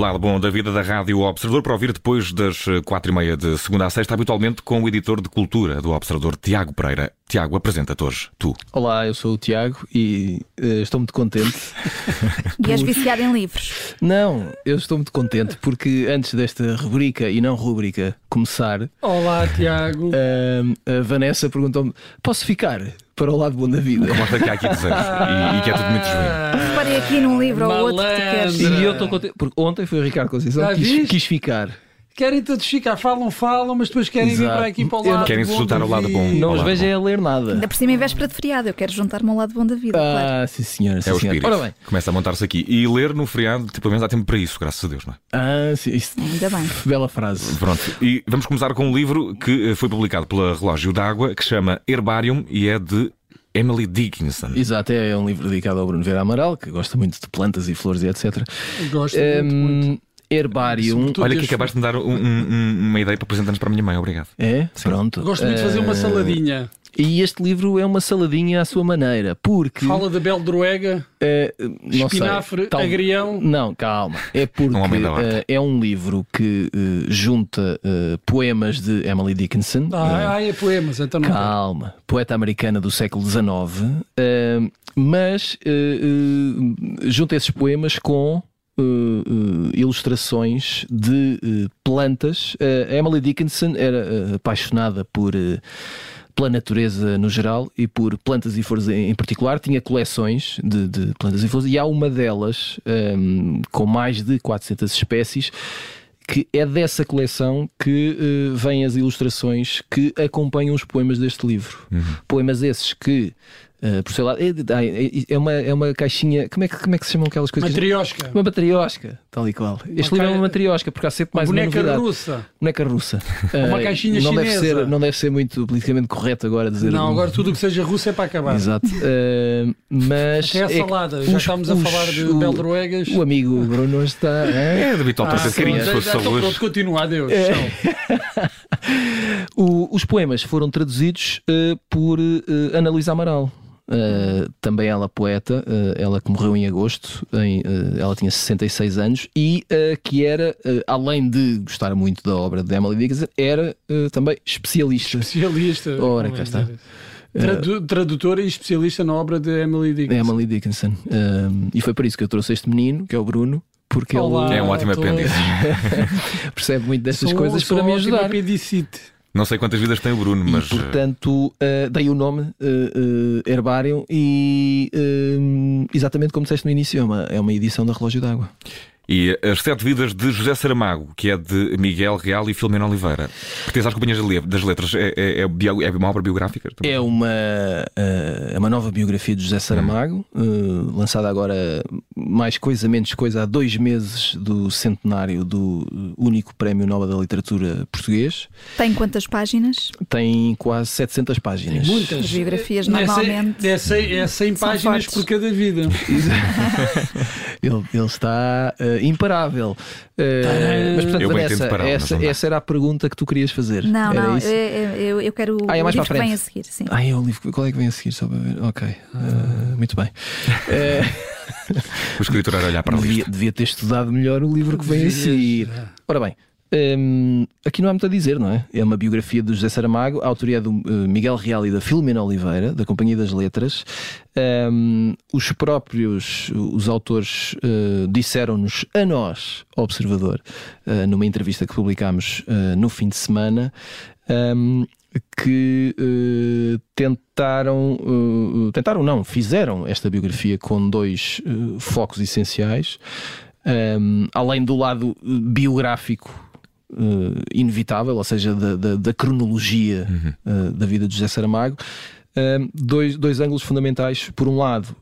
lado bom da vida da Rádio Observador para ouvir depois das eh, quatro e meia de segunda a sexta, habitualmente com o editor de cultura do Observador, Tiago Pereira. Tiago, apresenta-te hoje, tu. Olá, eu sou o Tiago e uh, estou muito contente. E és viciado em livros? Não, eu estou muito contente porque antes desta rubrica e não rubrica começar. Olá, Tiago. Uh, a Vanessa perguntou-me: posso ficar? Para o lado bom da vida. Mostra que há aqui desejos e, e, que é tudo muito justo. Reparei aqui num livro ou outro que tu queres. E eu estou contente, porque ontem foi o Ricardo Conceição que quis, quis ficar. Querem todos ficar, falam, falam, mas depois querem Exato. vir para aqui para o lado Querem se juntar ao lado bom. Não os vejo a ler nada. Ainda por cima, em véspera de feriado, eu quero juntar-me ao lado bom da vida. Ah, claro. sim, senhor. Sim, é o espírito. Ora bem. Começa a montar-se aqui. E ler no feriado, tipo, pelo menos há tempo para isso, graças a Deus, não é? Ah, sim. Isso... Ainda bem. Bela frase. Pronto. E vamos começar com um livro que eh, foi publicado pela Relógio d'Água, que chama Herbarium e é de Emily Dickinson. Exato, é um livro dedicado ao Bruno Vera Amaral, que gosta muito de plantas e flores e etc. Gosto um, muito, muito. Herbarium. Olha que acabaste de me dar um, um, uma ideia para apresentar-nos para a minha mãe, obrigado. É? Sim. Pronto. Gosto muito de fazer uma saladinha. E este livro é uma saladinha à sua maneira, porque. Fala da Beldroega, é, espinafre, Tal... agrião. Não, calma. É porque um uh, é um livro que uh, junta uh, poemas de Emily Dickinson. Ah, ah é poemas, então não. Calma. Poeta americana do século XIX. mas junta esses poemas com. Ilustrações de plantas. Emily Dickinson era apaixonada por pela natureza no geral e por plantas e flores em particular. Tinha coleções de, de plantas e flores e há uma delas um, com mais de 400 espécies que é dessa coleção que uh, vêm as ilustrações que acompanham os poemas deste livro. Uhum. Poemas esses que Uh, por sei lá, é, é, é, uma, é uma caixinha. Como é, que, como é que se chamam aquelas coisas? Matriosca. Uma matriosca, tal e qual. Este livro é uma matriosca, porque há sempre mais uma, uma boneca russa. Boneca russa. uma uh, caixinha não chinesa. Deve ser, não deve ser muito politicamente correto agora dizer. Não, agora tudo o que seja russo é para acabar. Exato. Uh, mas. Até a salada, já os, estamos a os, falar de Beldroegas. O amigo Bruno está. É, de habitual para ah, carinho de sua saúde. Pronto, continua, adeus. É. o, os poemas foram traduzidos por Ana Luísa Amaral. Uh, também ela poeta, uh, ela que morreu em agosto, em, uh, ela tinha 66 anos e que era, além de gostar muito da obra de Emily Dickinson, era também especialista. Especialista. Ora, cá está. Tradu tradutora e especialista na obra de Emily Dickinson. Emily Dickinson. e foi por isso que eu trouxe este menino, que é o Bruno, porque Olá, ele é um ótimo apêndice. percebe muito destas coisas para me ajudar. Apendicite. Não sei quantas vidas tem o Bruno, mas. E, portanto, uh, dei o nome uh, uh, Herbarium e exatamente como disseste no início, é uma, é uma edição da Relógio d'Água. E As Sete Vidas de José Saramago, que é de Miguel Real e Filomena Oliveira. Pertence às Companhias das Letras. É, é, é, é uma obra biográfica? Também? É uma, é uma nova biografia de José Saramago, hum. lançada agora mais coisa, menos coisa, há dois meses do centenário do único Prémio Nobel da Literatura português. Tem quantas páginas? Tem quase 700 páginas. Tem muitas. As biografias normalmente. É 100, é 100 páginas fortes. por cada vida. ele, ele está. Imparável. Uh, mas portanto, Vanessa, essa, essa, era a pergunta que tu querias fazer. Não, era não, eu, eu, eu, quero ah, é mais o livro que vem a seguir. Sim. Ah, é o livro, qual é que vem a seguir? Só para ver. Ok, uh, muito bem. Uh, o escritor era olhar para devia, devia ter estudado melhor o livro que vem a seguir. Ora bem, um, aqui não há muito a dizer, não é? É uma biografia do José Saramago, a autoria do uh, Miguel Real e da Filomena Oliveira, da Companhia das Letras. Um, os próprios, os autores, uh, disseram-nos a nós, Observador, uh, numa entrevista que publicámos no fim de semana, um, que tentaram, tentaram não, fizeram esta biografia com dois focos essenciais. Um, além do lado biográfico uh, inevitável, ou seja, da, da, da cronologia uhum. uh, da vida de José Saramago. Uh, dois, dois ângulos fundamentais. Por um lado,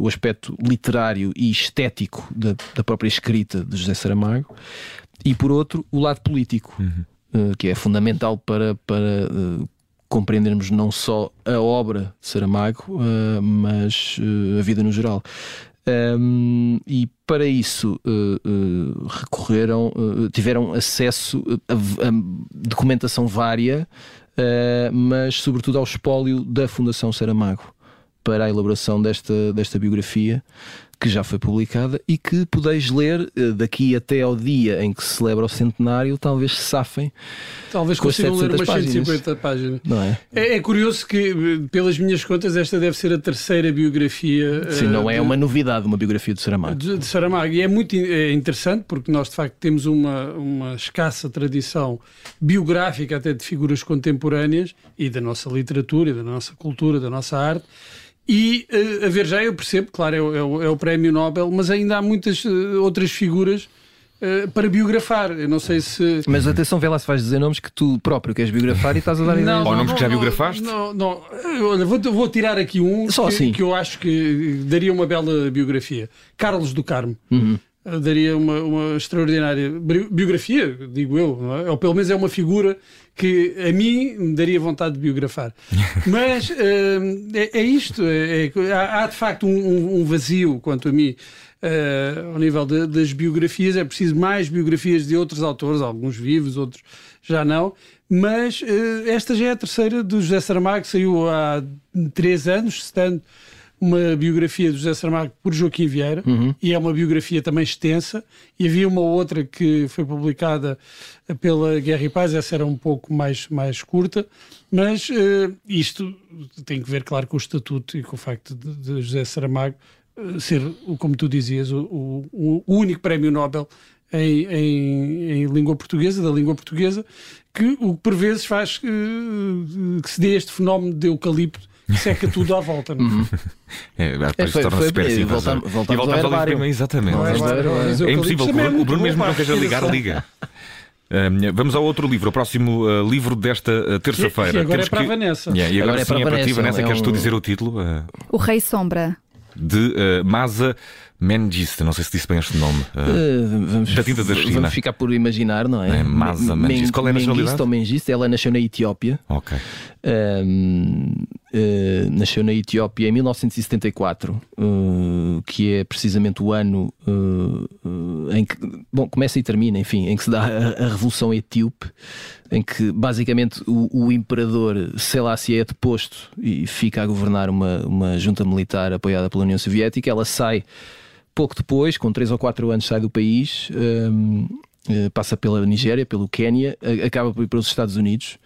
o aspecto literário e estético da, da, própria escrita de José Saramago, e por outro, o lado político, uhum. que é fundamental para, para compreendermos não só a obra de Saramago, mas a vida no geral. Um, e para isso uh, uh, recorreram, uh, tiveram acesso a, a documentação vária, mas sobretudo ao espólio da Fundação Saramago para a elaboração desta, desta biografia que já foi publicada e que podeis ler uh, daqui até ao dia em que se celebra o centenário, talvez se safem. Talvez consigam ler umas páginas. 150 páginas. Não é? é? é? curioso que, pelas minhas contas, esta deve ser a terceira biografia. Sim, não é de, uma novidade uma biografia de Saramago. De, de Saramago. E é muito é interessante porque nós, de facto, temos uma, uma escassa tradição biográfica até de figuras contemporâneas e da nossa literatura, e da nossa cultura, da nossa arte. E uh, a ver já, eu percebo, claro, é, é, o, é o prémio Nobel, mas ainda há muitas uh, outras figuras Uh, para biografar. Eu não sei se. Mas atenção, vê lá se vais dizer nomes que tu próprio queres biografar e estás a dar não, Ou nomes que já biografaste? Não, não. Olha, vou, vou tirar aqui um Só que, assim. que eu acho que daria uma bela biografia: Carlos do Carmo. Uhum daria uma, uma extraordinária biografia, digo eu, é? ou pelo menos é uma figura que a mim me daria vontade de biografar. Mas uh, é, é, isto, é, é, há, há, de facto um, um, vazio quanto a mim. Uh, ao nível de, das biografias, é preciso mais biografias de outros autores, alguns vivos, outros já não, mas uh, esta já é a terceira do José Saramago, que saiu há três anos, estando uma biografia do José Saramago por Joaquim Vieira uhum. e é uma biografia também extensa e havia uma outra que foi publicada pela Guerra e Paz, essa era um pouco mais, mais curta, mas uh, isto tem que ver, claro, com o estatuto e com o facto de, de José Saramago uh, ser, como tu dizias, o, o, o único prémio Nobel em, em, em, língua portuguesa, da língua portuguesa, que o que por vezes faz que, eh, que se dê este fenómeno de eucalipto seca tudo à volta. Não? É? Uhum. É, depois é, torna-se super simples. Voltamos, é? voltamos, e voltamos ao, ao livro Exatamente. É, é impossível. O Bruno mesmo não queja ligar, liga. Vamos ao outro livro, o próximo uh, livro desta uh, terça-feira. agora Temos é para que... a Vanessa. Yeah, e agora, agora é sim é para, Vanessa, ti, Vanessa. É Queres um... tu dizer o título? Uh... O Rei Sombra. De Masa Mengiste, não sei se disse bem este nome. Uh, vamos, da tinta da China. Vamos ficar por imaginar, não é? é Masa Mengiste. Qual é a nacionalidade? ou Mengiste, ela nasceu na Etiópia. Ok. Uh, uh, nasceu na Etiópia em 1974, que é precisamente o ano em que, bom, começa e termina, enfim, em que se dá a, a Revolução Etíope, em que basicamente o, o imperador Selassie é deposto e fica a governar uma, uma junta militar apoiada pela União Soviética. Ela sai pouco depois, com 3 ou 4 anos, sai do país, um, eh, passa pela Nigéria, pelo Quénia, acaba por ir para os Estados Unidos.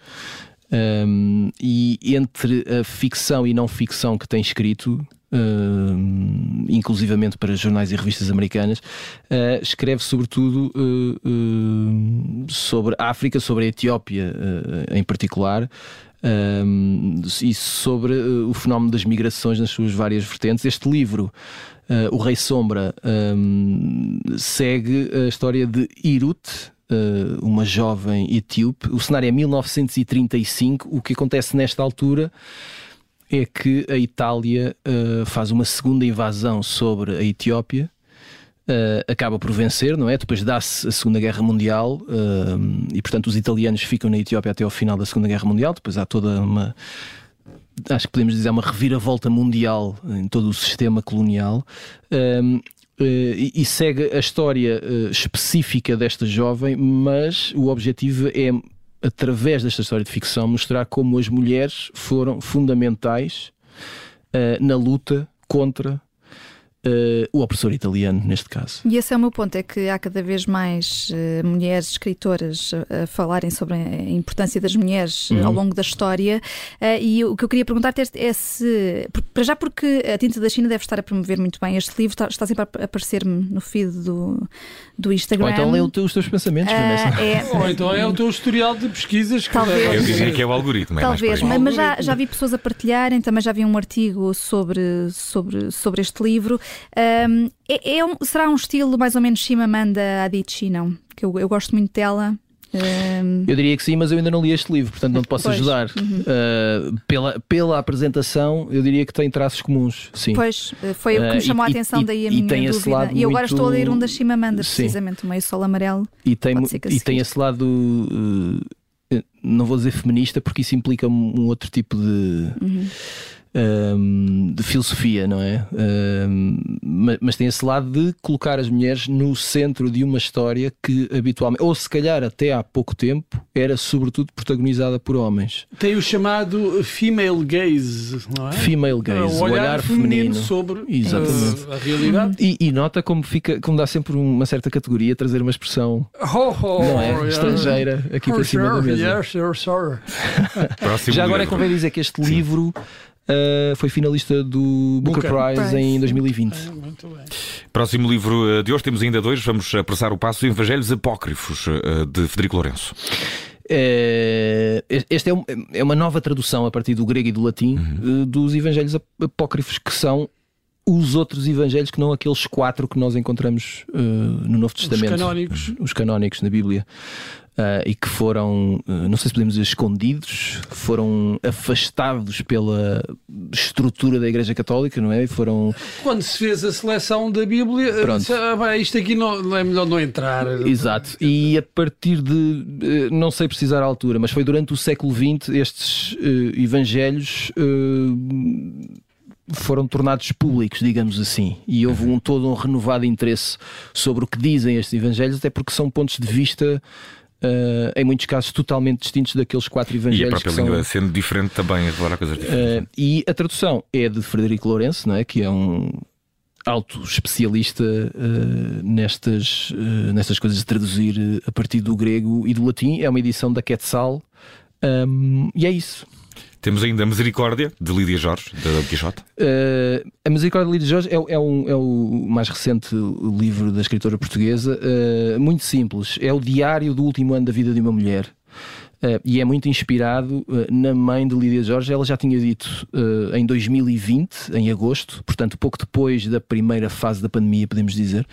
Um, e entre a ficção e não ficção que tem escrito, uh, inclusivamente para jornais e revistas americanas, uh, escreve sobretudo uh, sobre a África, sobre a Etiópia em particular. E sobre o fenómeno das migrações nas suas várias vertentes. Este livro o Rei Sombra segue a história de Irut, uma jovem etíope. O cenário é 1935. O que acontece nesta altura é que a Itália uh, faz uma segunda invasão sobre a Etiópia. Uh, acaba por vencer, não é? Depois dá-se a Segunda Guerra Mundial uh, e, portanto, os italianos ficam na Etiópia até ao final da Segunda Guerra Mundial. Depois há toda uma acho que podemos dizer, uma reviravolta mundial em todo o sistema colonial. Uh, e, segue a história uh, específica desta jovem, mas o objetivo é, através desta história de ficção, mostrar como as mulheres foram fundamentais uh, na luta contra Uh, o opressor italiano, neste caso. E esse é o meu ponto: é que há cada vez mais uh, mulheres escritoras a, a falarem sobre a importância das mulheres uhum. ao longo da história. Uh, e o que eu queria perguntar é se, para já, porque a Tinta da China deve estar a promover muito bem este livro, está, está sempre a aparecer-me no feed do, do Instagram. Ou então lê os teus pensamentos, Vanessa. É, Ou então é o teu historial de pesquisas. Que Talvez. Eu diria que é o algoritmo. É Talvez, mas, mas já, já vi pessoas a partilharem, também já vi um artigo sobre, sobre, sobre este livro. Um, é, é um, será um estilo mais ou menos Shimamanda Adichie, não? Que eu, eu gosto muito dela. Um... Eu diria que sim, mas eu ainda não li este livro, portanto não te posso pois. ajudar. Uhum. Uh, pela, pela apresentação, eu diria que tem traços comuns. Sim. Pois, foi o que me chamou uh, a atenção, e, daí a minha dúvida. E eu agora muito... estou a ler um da Chimamanda, precisamente, sim. o meio sol amarelo. E tem, e tem esse lado. Uh, não vou dizer feminista porque isso implica um outro tipo de. Uhum um, de filosofia, não é? Um, mas, mas, tem esse lado de colocar as mulheres no centro de uma história que habitualmente, ou se calhar até há pouco tempo, era sobretudo protagonizada por homens. Tem o chamado female gaze, não é? Female gaze, é, o olhar, olhar feminino, feminino, sobre Exatamente. A, realidade. E, e, nota como fica, como dá sempre uma certa categoria trazer uma expressão oh, oh, não é? Yeah. estrangeira aqui oh, para cima sure, da mesa. Yes, sure. Já agora é convém dizer que este Sim. livro Uh, foi finalista do Booker, Booker Prize, em 2020. É, muito bem. Próximo livro eh, de hoje, temos ainda dois, vamos apressar o passo: Evangelhos Apócrifos, uh, de Federico Lourenço. Uh, esta é, um, é, uma nova tradução a partir do grego e do latim uhum. dos Evangelhos Apócrifos, que são os outros evangelhos que não aqueles quatro que nós encontramos uh, no Novo Testamento. Os canónicos. Os canónicos na Bíblia. Uh, e que foram, uh, não sei se podemos dizer escondidos, foram afastados pela estrutura da Igreja Católica, não é? Foram... Quando se fez a seleção da Bíblia, Pronto. Ah, isto aqui não, é melhor não entrar. Exato. E a partir de, não sei precisar a altura, mas foi durante o século XX estes evangelhos foram tornados públicos, digamos assim, e houve um todo um renovado interesse sobre o que dizem estes evangelhos, até porque são pontos de vista Uh, em muitos casos totalmente distintos daqueles quatro evangelhos. E a própria língua são... sendo diferente também, agora coisas diferentes. Uh, e a tradução é de Frederico Lourenço, não é? que é um alto especialista uh, nestas, nestas coisas de traduzir a partir do grego e do latim. É uma edição da Quetzal. Um, e é isso. Temos ainda a Misericórdia, de Lídia Jorge, da Don Quixote. Uh, a Misericórdia de Lídia Jorge é, é, um, é, o mais recente livro da escritora portuguesa, uh, muito simples. É o diário do último ano da vida de uma mulher. Uh, e é muito inspirado uh, na mãe de Lídia Jorge. Ela já tinha dito uh, em 2020, em agosto, portanto, pouco depois da primeira fase da pandemia, podemos dizer,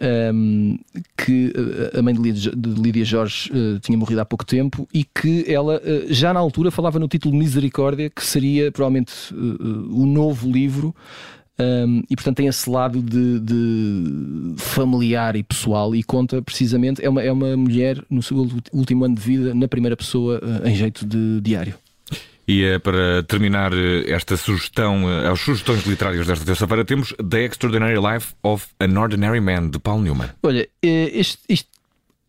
um, ehm, que a mãe de Lídia, de Lídia Jorge tinha morrido há pouco tempo e que ela já na altura falava no título Misericórdia, que seria provavelmente o novo livro. Um, e portanto tem esse lado de, de, familiar e pessoal e conta precisamente é uma, é uma mulher no seu último ano de vida na primeira pessoa uh, em jeito de diário. E é para terminar eh, esta sugestão, eh, as sugestões literárias desta terça-feira, temos The Extraordinary Life of an Ordinary Man, de Paul Newman. Olha, este, este,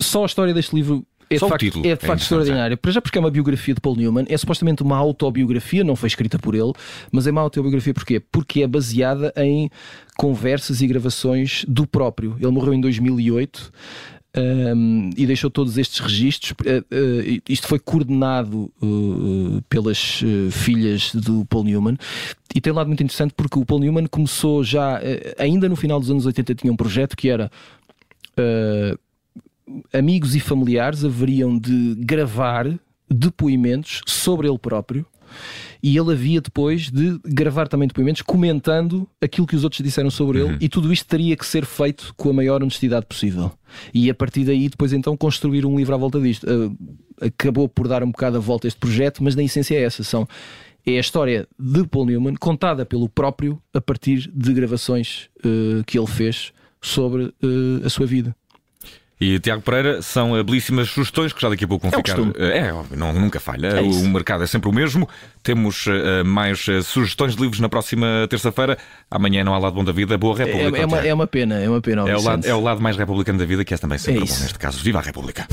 só a história deste livro é de facto, título, é de facto é extraordinário. Para já porque é uma biografia de Paul Newman, é supostamente uma autobiografia, não foi escrita por ele, mas é uma autobiografia porquê? Porque é baseada em conversas e gravações do próprio. Ele morreu em 2008. Um, e deixou todos estes registros. Uh, uh, isto foi coordenado uh, pelas filhas do Paul Newman e tem um lado muito interessante porque o Paul Newman começou já, ainda no final dos anos 80, tinha um projeto que era amigos e familiares haveriam de gravar depoimentos sobre ele próprio e ele havia depois de gravar também depoimentos comentando aquilo que os outros disseram sobre uhum. ele e tudo isto teria que ser feito com a maior honestidade possível. E a partir daí depois então construir um livro à volta disto. Uh, acabou por dar um bocado a volta a este projeto mas na essência é essa são é a história de Paul Newman contada pelo próprio a partir de gravações uh, que ele fez sobre uh, a sua vida e Tiago Pereira são belíssimas sugestões que já daqui a pouco vão é ficar. Eh, é, não, nunca falha. É o mercado é sempre o mesmo. Temos eh, mais eh, sugestões de livros na próxima terça-feira. Amanhã não há lado bom da vida. Boa é, República. É, é, uma, é uma, pena, é uma pena. É o, lado, é o lado mais republicano da vida, que é também é sempre bom neste caso. Viva a República!